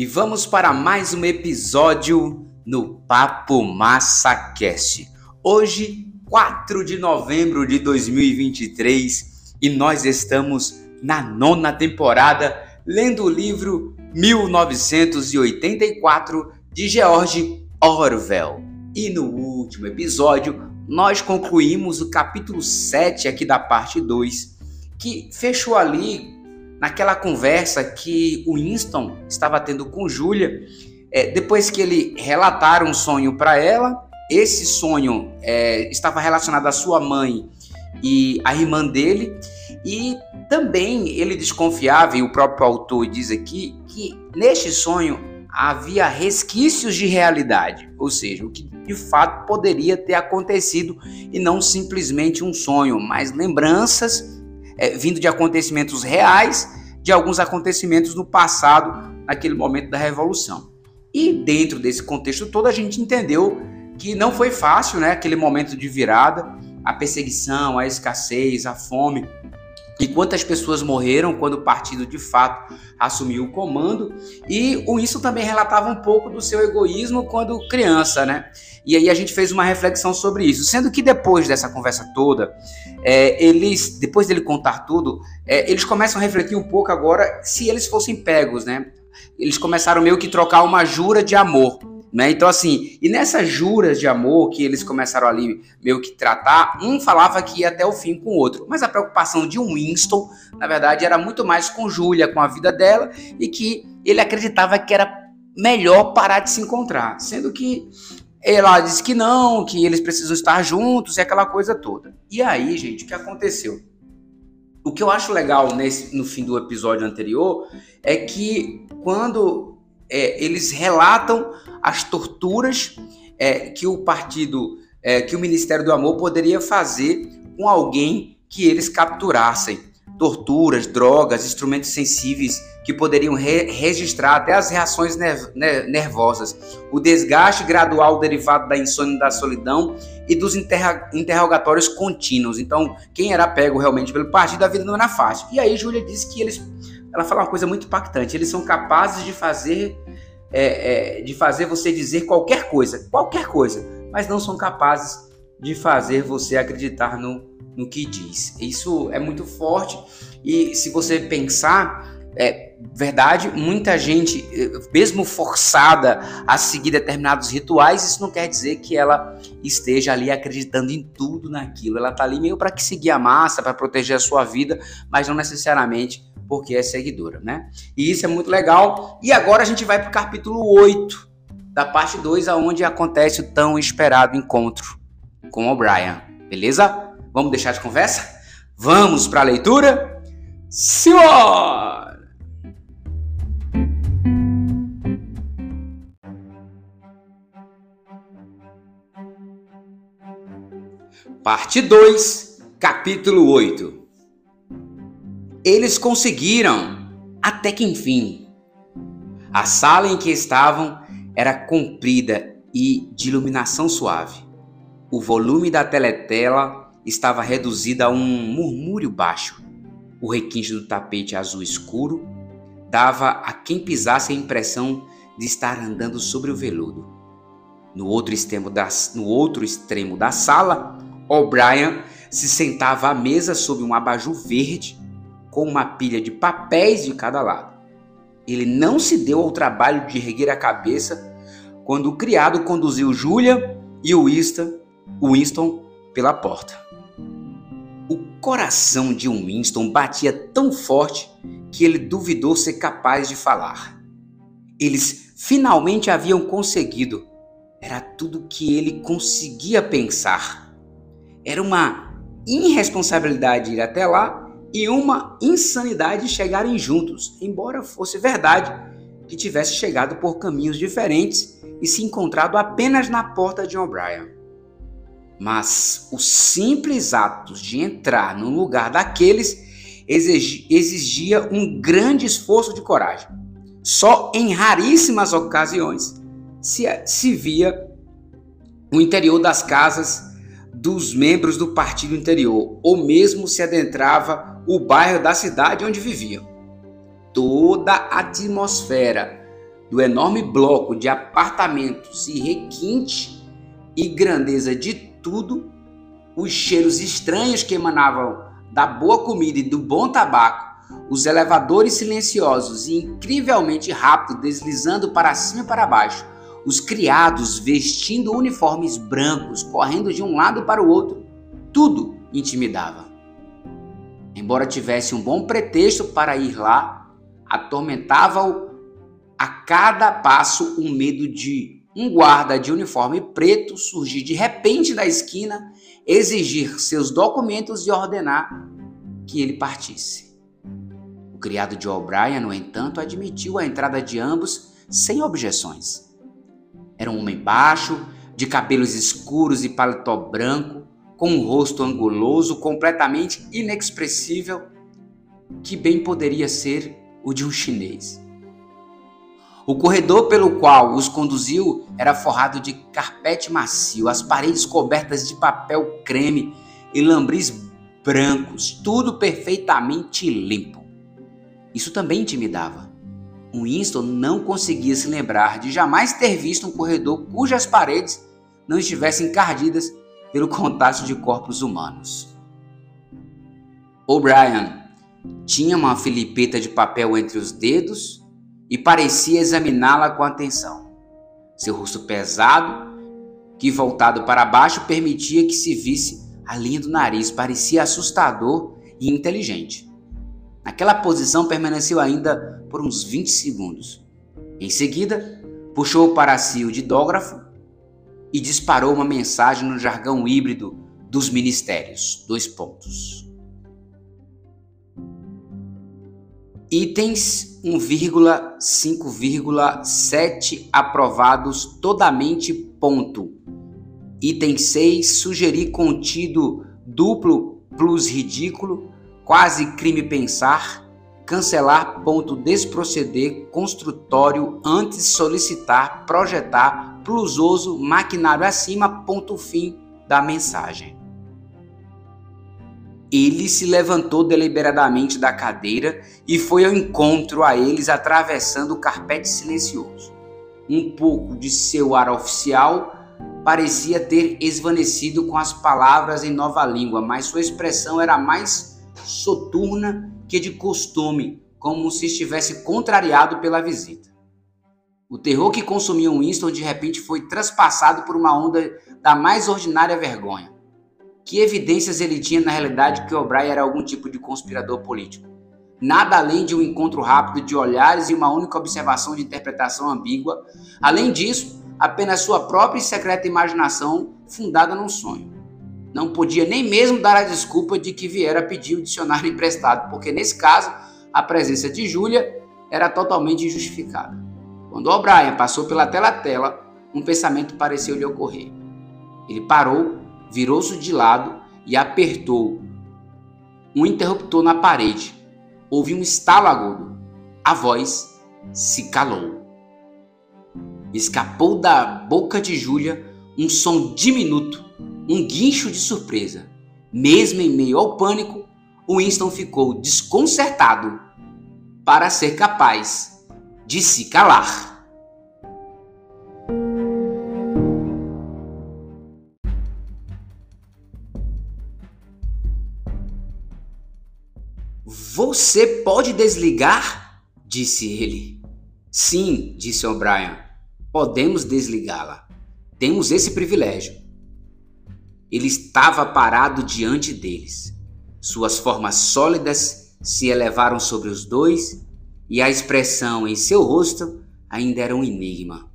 e vamos para mais um episódio no Papo Massa Cast. Hoje, 4 de novembro de 2023, e nós estamos na nona temporada lendo o livro 1984 de George Orwell. E no último episódio, nós concluímos o capítulo 7 aqui da parte 2, que fechou ali naquela conversa que o Winston estava tendo com Julia, é, depois que ele relatar um sonho para ela, esse sonho é, estava relacionado à sua mãe e à irmã dele, e também ele desconfiava, e o próprio autor diz aqui, que neste sonho havia resquícios de realidade, ou seja, o que de fato poderia ter acontecido e não simplesmente um sonho, mas lembranças é, vindo de acontecimentos reais, de alguns acontecimentos no passado, naquele momento da Revolução. E dentro desse contexto todo, a gente entendeu que não foi fácil, né? Aquele momento de virada, a perseguição, a escassez, a fome, e quantas pessoas morreram quando o partido de fato assumiu o comando. E o isso também relatava um pouco do seu egoísmo quando criança, né? E aí a gente fez uma reflexão sobre isso, sendo que depois dessa conversa toda, é, eles, depois dele contar tudo, é, eles começam a refletir um pouco agora se eles fossem pegos, né? Eles começaram meio que trocar uma jura de amor. Né? Então, assim, e nessas juras de amor que eles começaram ali meio que tratar, um falava que ia até o fim com o outro. Mas a preocupação de um Winston, na verdade, era muito mais com Julia, com a vida dela, e que ele acreditava que era melhor parar de se encontrar. Sendo que ela disse que não, que eles precisam estar juntos e aquela coisa toda. E aí, gente, o que aconteceu? O que eu acho legal nesse, no fim do episódio anterior é que quando é, eles relatam as torturas é, que o partido, é, que o Ministério do Amor poderia fazer com alguém que eles capturassem. Torturas, drogas, instrumentos sensíveis que poderiam re registrar até as reações nervosas, o desgaste gradual derivado da insônia da solidão e dos interrogatórios contínuos. Então, quem era pego realmente pelo partido, a vida não era fácil. E aí, Júlia disse que eles. Ela fala uma coisa muito impactante: eles são capazes de fazer é, é, de fazer você dizer qualquer coisa, qualquer coisa, mas não são capazes de fazer você acreditar no, no que diz. Isso é muito forte e se você pensar, é verdade, muita gente, mesmo forçada a seguir determinados rituais, isso não quer dizer que ela esteja ali acreditando em tudo naquilo. Ela está ali meio para que seguir a massa, para proteger a sua vida, mas não necessariamente porque é seguidora, né? E isso é muito legal. E agora a gente vai para o capítulo 8 da parte 2, aonde acontece o tão esperado encontro com o Brian. Beleza? Vamos deixar de conversa? Vamos para a leitura? Senhor! Parte 2, capítulo 8 eles conseguiram, até que enfim. A sala em que estavam era comprida e de iluminação suave. O volume da teletela estava reduzido a um murmúrio baixo. O requinte do tapete azul escuro dava a quem pisasse a impressão de estar andando sobre o veludo. No outro extremo da, no outro extremo da sala, O'Brien se sentava à mesa sob um abajur verde com uma pilha de papéis de cada lado. Ele não se deu ao trabalho de erguer a cabeça quando o criado conduziu Julia e o Winston, pela porta. O coração de Winston batia tão forte que ele duvidou ser capaz de falar. Eles finalmente haviam conseguido. Era tudo que ele conseguia pensar. Era uma irresponsabilidade ir até lá e uma insanidade chegarem juntos, embora fosse verdade que tivesse chegado por caminhos diferentes e se encontrado apenas na porta de O'Brien. Mas o simples ato de entrar no lugar daqueles exigia um grande esforço de coragem. Só em raríssimas ocasiões se, se via o interior das casas dos membros do partido interior, ou mesmo se adentrava o bairro da cidade onde viviam. Toda a atmosfera do enorme bloco de apartamentos e requinte e grandeza de tudo, os cheiros estranhos que emanavam da boa comida e do bom tabaco, os elevadores silenciosos e incrivelmente rápidos deslizando para cima e para baixo, os criados vestindo uniformes brancos correndo de um lado para o outro, tudo intimidava. Embora tivesse um bom pretexto para ir lá, atormentava-o a cada passo o medo de um guarda de uniforme preto surgir de repente da esquina, exigir seus documentos e ordenar que ele partisse. O criado de O'Brien, no entanto, admitiu a entrada de ambos sem objeções. Era um homem baixo, de cabelos escuros e paletó branco, com um rosto anguloso completamente inexpressível, que bem poderia ser o de um chinês. O corredor pelo qual os conduziu era forrado de carpete macio, as paredes cobertas de papel creme e lambris brancos, tudo perfeitamente limpo. Isso também intimidava. Winston não conseguia se lembrar de jamais ter visto um corredor cujas paredes não estivessem encardidas pelo contato de corpos humanos. O'Brien tinha uma filipeta de papel entre os dedos e parecia examiná-la com atenção. Seu rosto pesado, que voltado para baixo permitia que se visse a linha do nariz, parecia assustador e inteligente. Naquela posição permaneceu ainda por uns 20 segundos. Em seguida, puxou para si o didógrafo e disparou uma mensagem no jargão híbrido dos ministérios. Dois pontos. Itens 1,5,7 aprovados todamente ponto. Item 6, sugerir contido duplo plus ridículo, quase crime pensar, cancelar ponto desproceder construtório antes solicitar, projetar plusoso, maquinário acima, ponto fim da mensagem. Ele se levantou deliberadamente da cadeira e foi ao encontro a eles atravessando o carpete silencioso. Um pouco de seu ar oficial parecia ter esvanecido com as palavras em nova língua, mas sua expressão era mais soturna que de costume, como se estivesse contrariado pela visita. O terror que consumia Winston de repente foi traspassado por uma onda da mais ordinária vergonha. Que evidências ele tinha na realidade que O'Brien era algum tipo de conspirador político? Nada além de um encontro rápido de olhares e uma única observação de interpretação ambígua. Além disso, apenas sua própria e secreta imaginação fundada num sonho. Não podia nem mesmo dar a desculpa de que viera pedir o dicionário emprestado, porque nesse caso a presença de Júlia era totalmente injustificada. Quando O'Brien passou pela tela-tela, um pensamento pareceu lhe ocorrer. Ele parou, virou-se de lado e apertou um interruptor na parede. Houve um estalo agudo. A voz se calou. Escapou da boca de Júlia um som diminuto, um guincho de surpresa. Mesmo em meio ao pânico, Winston ficou desconcertado para ser capaz de se calar. Você pode desligar? disse ele. Sim, disse O'Brien. Podemos desligá-la. Temos esse privilégio. Ele estava parado diante deles. Suas formas sólidas se elevaram sobre os dois e a expressão em seu rosto ainda era um enigma.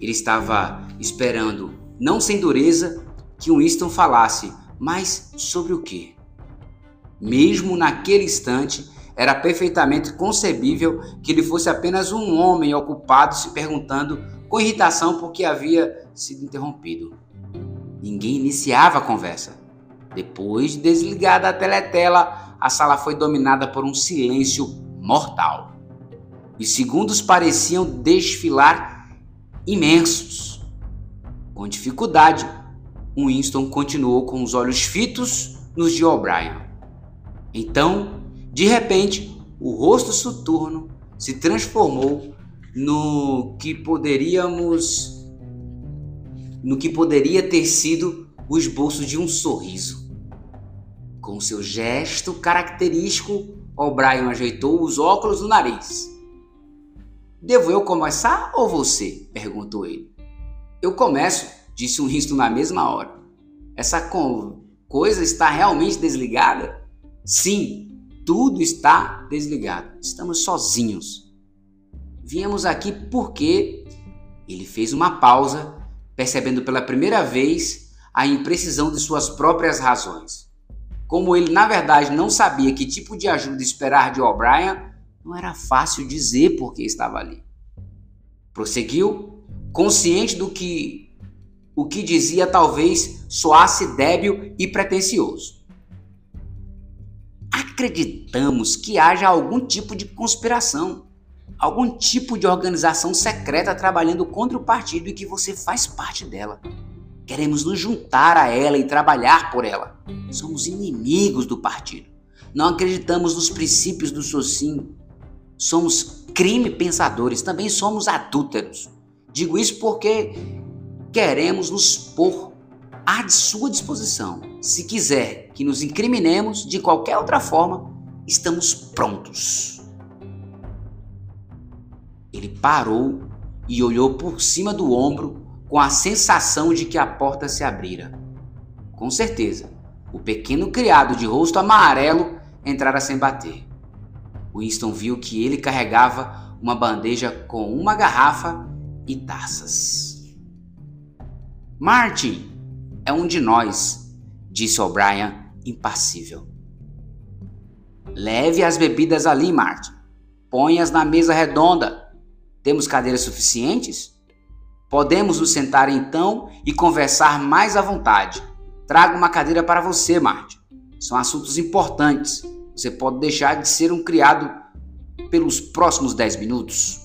Ele estava esperando, não sem dureza, que Winston falasse, mas sobre o quê? Mesmo naquele instante, era perfeitamente concebível que ele fosse apenas um homem ocupado se perguntando com irritação por que havia sido interrompido. Ninguém iniciava a conversa. Depois de desligada a teletela, a sala foi dominada por um silêncio mortal e segundos pareciam desfilar imensos. Com dificuldade, Winston continuou com os olhos fitos nos de O'Brien. Então, de repente, o rosto soturno se transformou no que poderíamos no que poderia ter sido o esboço de um sorriso. Com seu gesto característico, O'Brien ajeitou os óculos no nariz. Devo eu começar ou você? perguntou ele. Eu começo, disse um risto na mesma hora. Essa coisa está realmente desligada? Sim, tudo está desligado. Estamos sozinhos. Viemos aqui porque ele fez uma pausa, percebendo pela primeira vez a imprecisão de suas próprias razões. Como ele, na verdade, não sabia que tipo de ajuda esperar de O'Brien, não era fácil dizer por que estava ali. Prosseguiu, consciente do que o que dizia talvez soasse débil e pretensioso acreditamos que haja algum tipo de conspiração, algum tipo de organização secreta trabalhando contra o partido e que você faz parte dela. Queremos nos juntar a ela e trabalhar por ela. Somos inimigos do partido. Não acreditamos nos princípios do Socin. Somos crime pensadores, também somos adúlteros. Digo isso porque queremos nos pôr à sua disposição. Se quiser que nos incriminemos de qualquer outra forma, estamos prontos. Ele parou e olhou por cima do ombro com a sensação de que a porta se abrira. Com certeza, o pequeno criado de rosto amarelo entrara sem bater. Winston viu que ele carregava uma bandeja com uma garrafa e taças. Martin, é um de nós, disse O'Brien, impassível. Leve as bebidas ali, Martin. Põe-as na mesa redonda. Temos cadeiras suficientes? Podemos nos sentar então e conversar mais à vontade. Trago uma cadeira para você, Martin. São assuntos importantes. Você pode deixar de ser um criado pelos próximos dez minutos.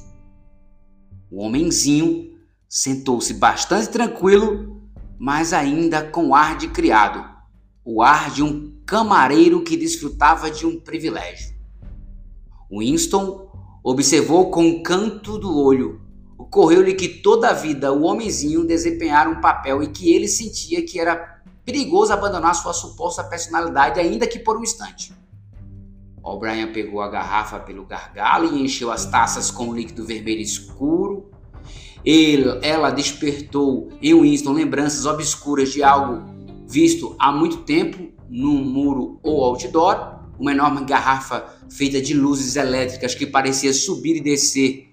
O homenzinho sentou-se bastante tranquilo mas ainda com ar de criado, o ar de um camareiro que desfrutava de um privilégio. Winston observou com um canto do olho. Ocorreu-lhe que toda a vida o homenzinho desempenhara um papel e que ele sentia que era perigoso abandonar sua suposta personalidade, ainda que por um instante. O'Brien pegou a garrafa pelo gargalo e encheu as taças com um líquido vermelho escuro ele, ela despertou em Winston lembranças obscuras de algo visto há muito tempo num muro ou outdoor, uma enorme garrafa feita de luzes elétricas que parecia subir e descer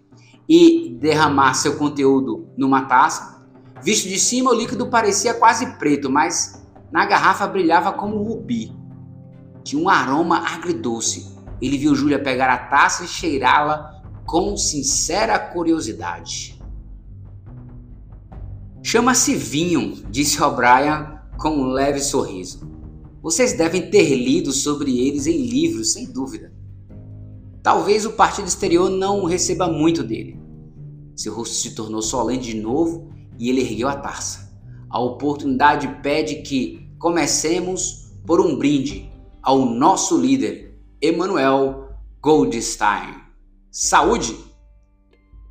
e derramar seu conteúdo numa taça. Visto de cima, o líquido parecia quase preto, mas na garrafa brilhava como rubi. Tinha um aroma agridoce. Ele viu Júlia pegar a taça e cheirá-la com sincera curiosidade. Chama-se vinho, disse O'Brien com um leve sorriso. Vocês devem ter lido sobre eles em livros, sem dúvida. Talvez o partido exterior não receba muito dele. Seu rosto se tornou solene de novo e ele ergueu a taça. A oportunidade pede que comecemos por um brinde ao nosso líder, Emmanuel Goldstein. Saúde!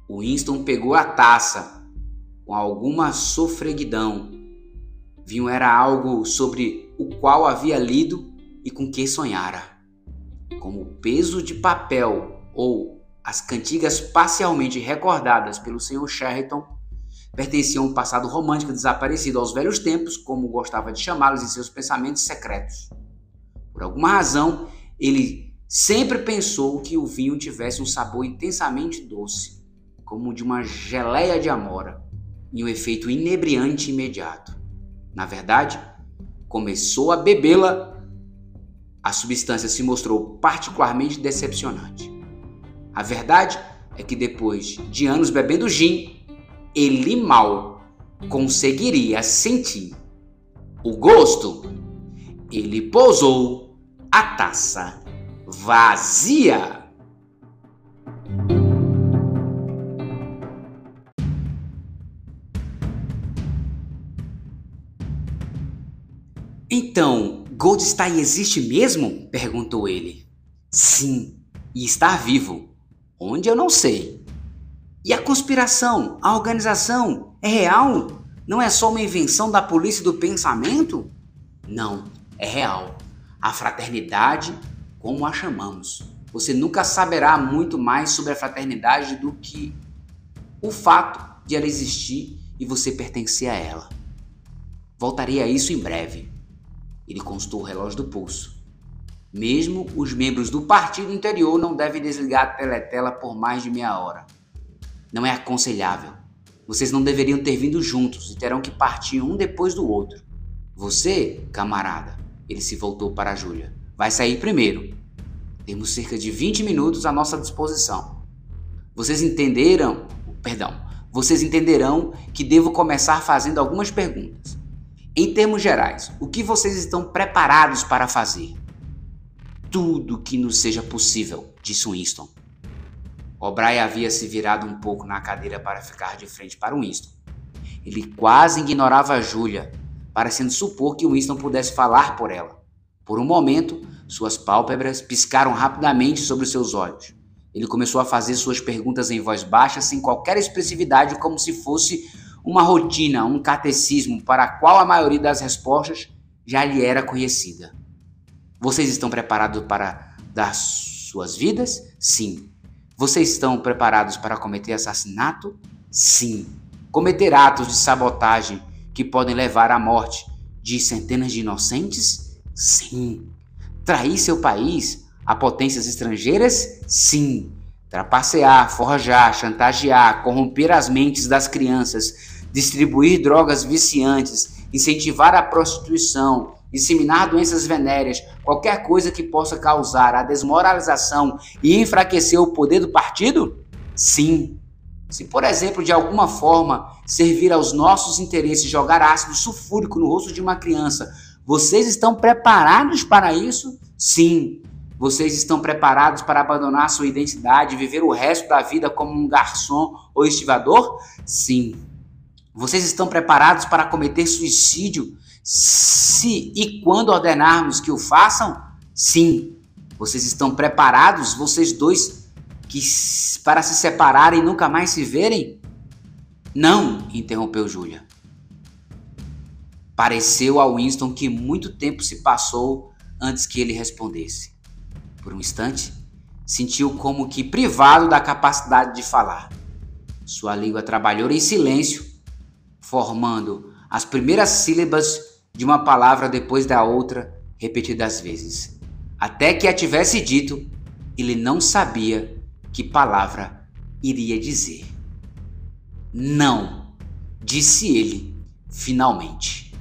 Winston pegou a taça com alguma sofreguidão. Vinho era algo sobre o qual havia lido e com que sonhara. Como o peso de papel ou as cantigas parcialmente recordadas pelo Sr. Sheraton pertenciam a um passado romântico desaparecido aos velhos tempos, como gostava de chamá-los em seus pensamentos secretos. Por alguma razão, ele sempre pensou que o vinho tivesse um sabor intensamente doce, como de uma geleia de amora e um efeito inebriante imediato. Na verdade, começou a bebê-la, a substância se mostrou particularmente decepcionante. A verdade é que depois de anos bebendo gin, ele mal conseguiria sentir o gosto. Ele pousou a taça vazia. Então, Goldstein existe mesmo? perguntou ele. Sim, e está vivo. Onde eu não sei. E a conspiração, a organização, é real? Não é só uma invenção da polícia do pensamento? Não, é real. A fraternidade, como a chamamos. Você nunca saberá muito mais sobre a fraternidade do que o fato de ela existir e você pertencer a ela. Voltarei a isso em breve. Ele consultou o relógio do pulso. Mesmo os membros do partido interior não devem desligar a teletela por mais de meia hora. Não é aconselhável. Vocês não deveriam ter vindo juntos e terão que partir um depois do outro. Você, camarada, ele se voltou para a Júlia, vai sair primeiro. Temos cerca de 20 minutos à nossa disposição. Vocês entenderam? Perdão, vocês entenderão que devo começar fazendo algumas perguntas. Em termos gerais, o que vocês estão preparados para fazer? tudo que nos seja possível, disse Winston. O'Brien havia se virado um pouco na cadeira para ficar de frente para Winston. Ele quase ignorava Julia, parecendo supor que Winston pudesse falar por ela. Por um momento, suas pálpebras piscaram rapidamente sobre seus olhos. Ele começou a fazer suas perguntas em voz baixa, sem qualquer expressividade, como se fosse uma rotina, um catecismo para a qual a maioria das respostas já lhe era conhecida. Vocês estão preparados para dar suas vidas? Sim. Vocês estão preparados para cometer assassinato? Sim. Cometer atos de sabotagem que podem levar à morte de centenas de inocentes? Sim. Trair seu país a potências estrangeiras? Sim. Trapacear, forjar, chantagear, corromper as mentes das crianças, distribuir drogas viciantes, incentivar a prostituição, disseminar doenças venéreas, qualquer coisa que possa causar a desmoralização e enfraquecer o poder do partido? Sim. Se, por exemplo, de alguma forma servir aos nossos interesses jogar ácido sulfúrico no rosto de uma criança, vocês estão preparados para isso? Sim. Vocês estão preparados para abandonar sua identidade e viver o resto da vida como um garçom ou estivador? Sim. Vocês estão preparados para cometer suicídio se e quando ordenarmos que o façam, sim. Vocês estão preparados, vocês dois, que para se separarem e nunca mais se verem? Não, interrompeu Júlia. Pareceu a Winston que muito tempo se passou antes que ele respondesse. Por um instante, sentiu como que privado da capacidade de falar. Sua língua trabalhou em silêncio, formando as primeiras sílabas de uma palavra depois da outra, repetidas vezes. Até que a tivesse dito, ele não sabia que palavra iria dizer. Não, disse ele, finalmente.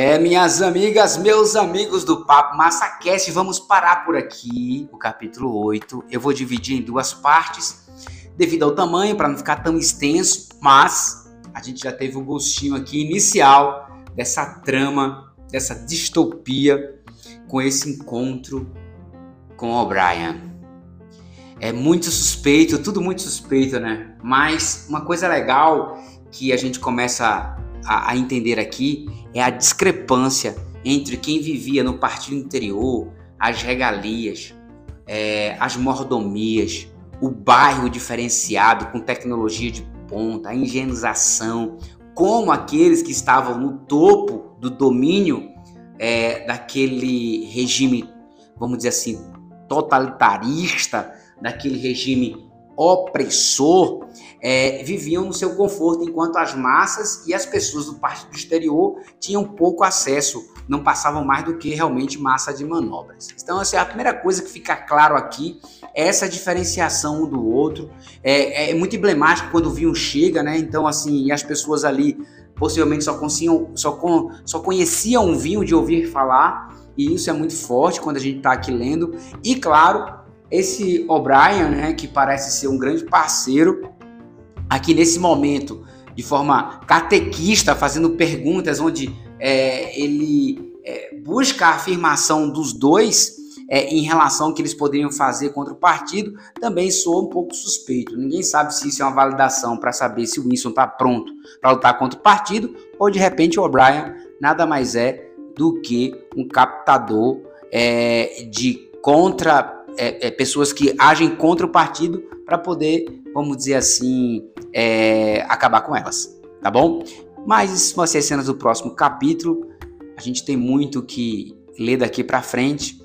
É, minhas amigas, meus amigos do Papo MassaCast, vamos parar por aqui, o capítulo 8. Eu vou dividir em duas partes, devido ao tamanho, para não ficar tão extenso, mas a gente já teve o um gostinho aqui inicial dessa trama, dessa distopia, com esse encontro com O'Brien. É muito suspeito, tudo muito suspeito, né? Mas uma coisa legal que a gente começa a, a entender aqui é a discrepância entre quem vivia no partido interior, as regalias, é, as mordomias, o bairro diferenciado com tecnologia de ponta, a higienização, como aqueles que estavam no topo do domínio é, daquele regime, vamos dizer assim, totalitarista, daquele regime opressor, é, viviam no seu conforto, enquanto as massas e as pessoas do partido exterior tinham pouco acesso, não passavam mais do que realmente massa de manobras. Então, assim, a primeira coisa que fica claro aqui é essa diferenciação um do outro. É, é muito emblemático quando o vinho chega, né? Então, assim, as pessoas ali possivelmente só, conheciam, só, con, só conheciam o vinho de ouvir falar, e isso é muito forte quando a gente está aqui lendo. E claro, esse O'Brien, né, que parece ser um grande parceiro, aqui nesse momento, de forma catequista, fazendo perguntas onde é, ele é, busca a afirmação dos dois é, em relação ao que eles poderiam fazer contra o partido, também soa um pouco suspeito. Ninguém sabe se isso é uma validação para saber se o Winston está pronto para lutar contra o partido ou de repente o O'Brien nada mais é do que um captador é, de contra é, é, pessoas que agem contra o partido para poder, vamos dizer assim, é, acabar com elas, tá bom? Mas isso vão ser cenas do próximo capítulo. A gente tem muito que ler daqui para frente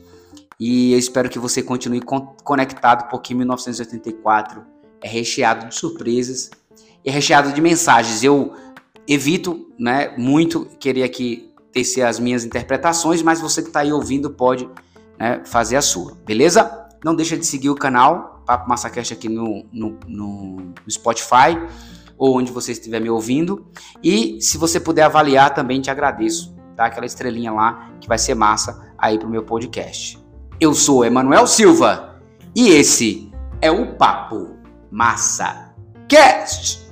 e eu espero que você continue conectado porque 1984 é recheado de surpresas e é recheado de mensagens. Eu evito, né, muito querer aqui tecer as minhas interpretações, mas você que está aí ouvindo pode né, fazer a sua, beleza? Não deixa de seguir o canal Papo Massacast aqui no, no, no Spotify ou onde você estiver me ouvindo. E se você puder avaliar também te agradeço, tá? Aquela estrelinha lá que vai ser massa aí pro meu podcast. Eu sou Emanuel Silva e esse é o Papo Massa Cast.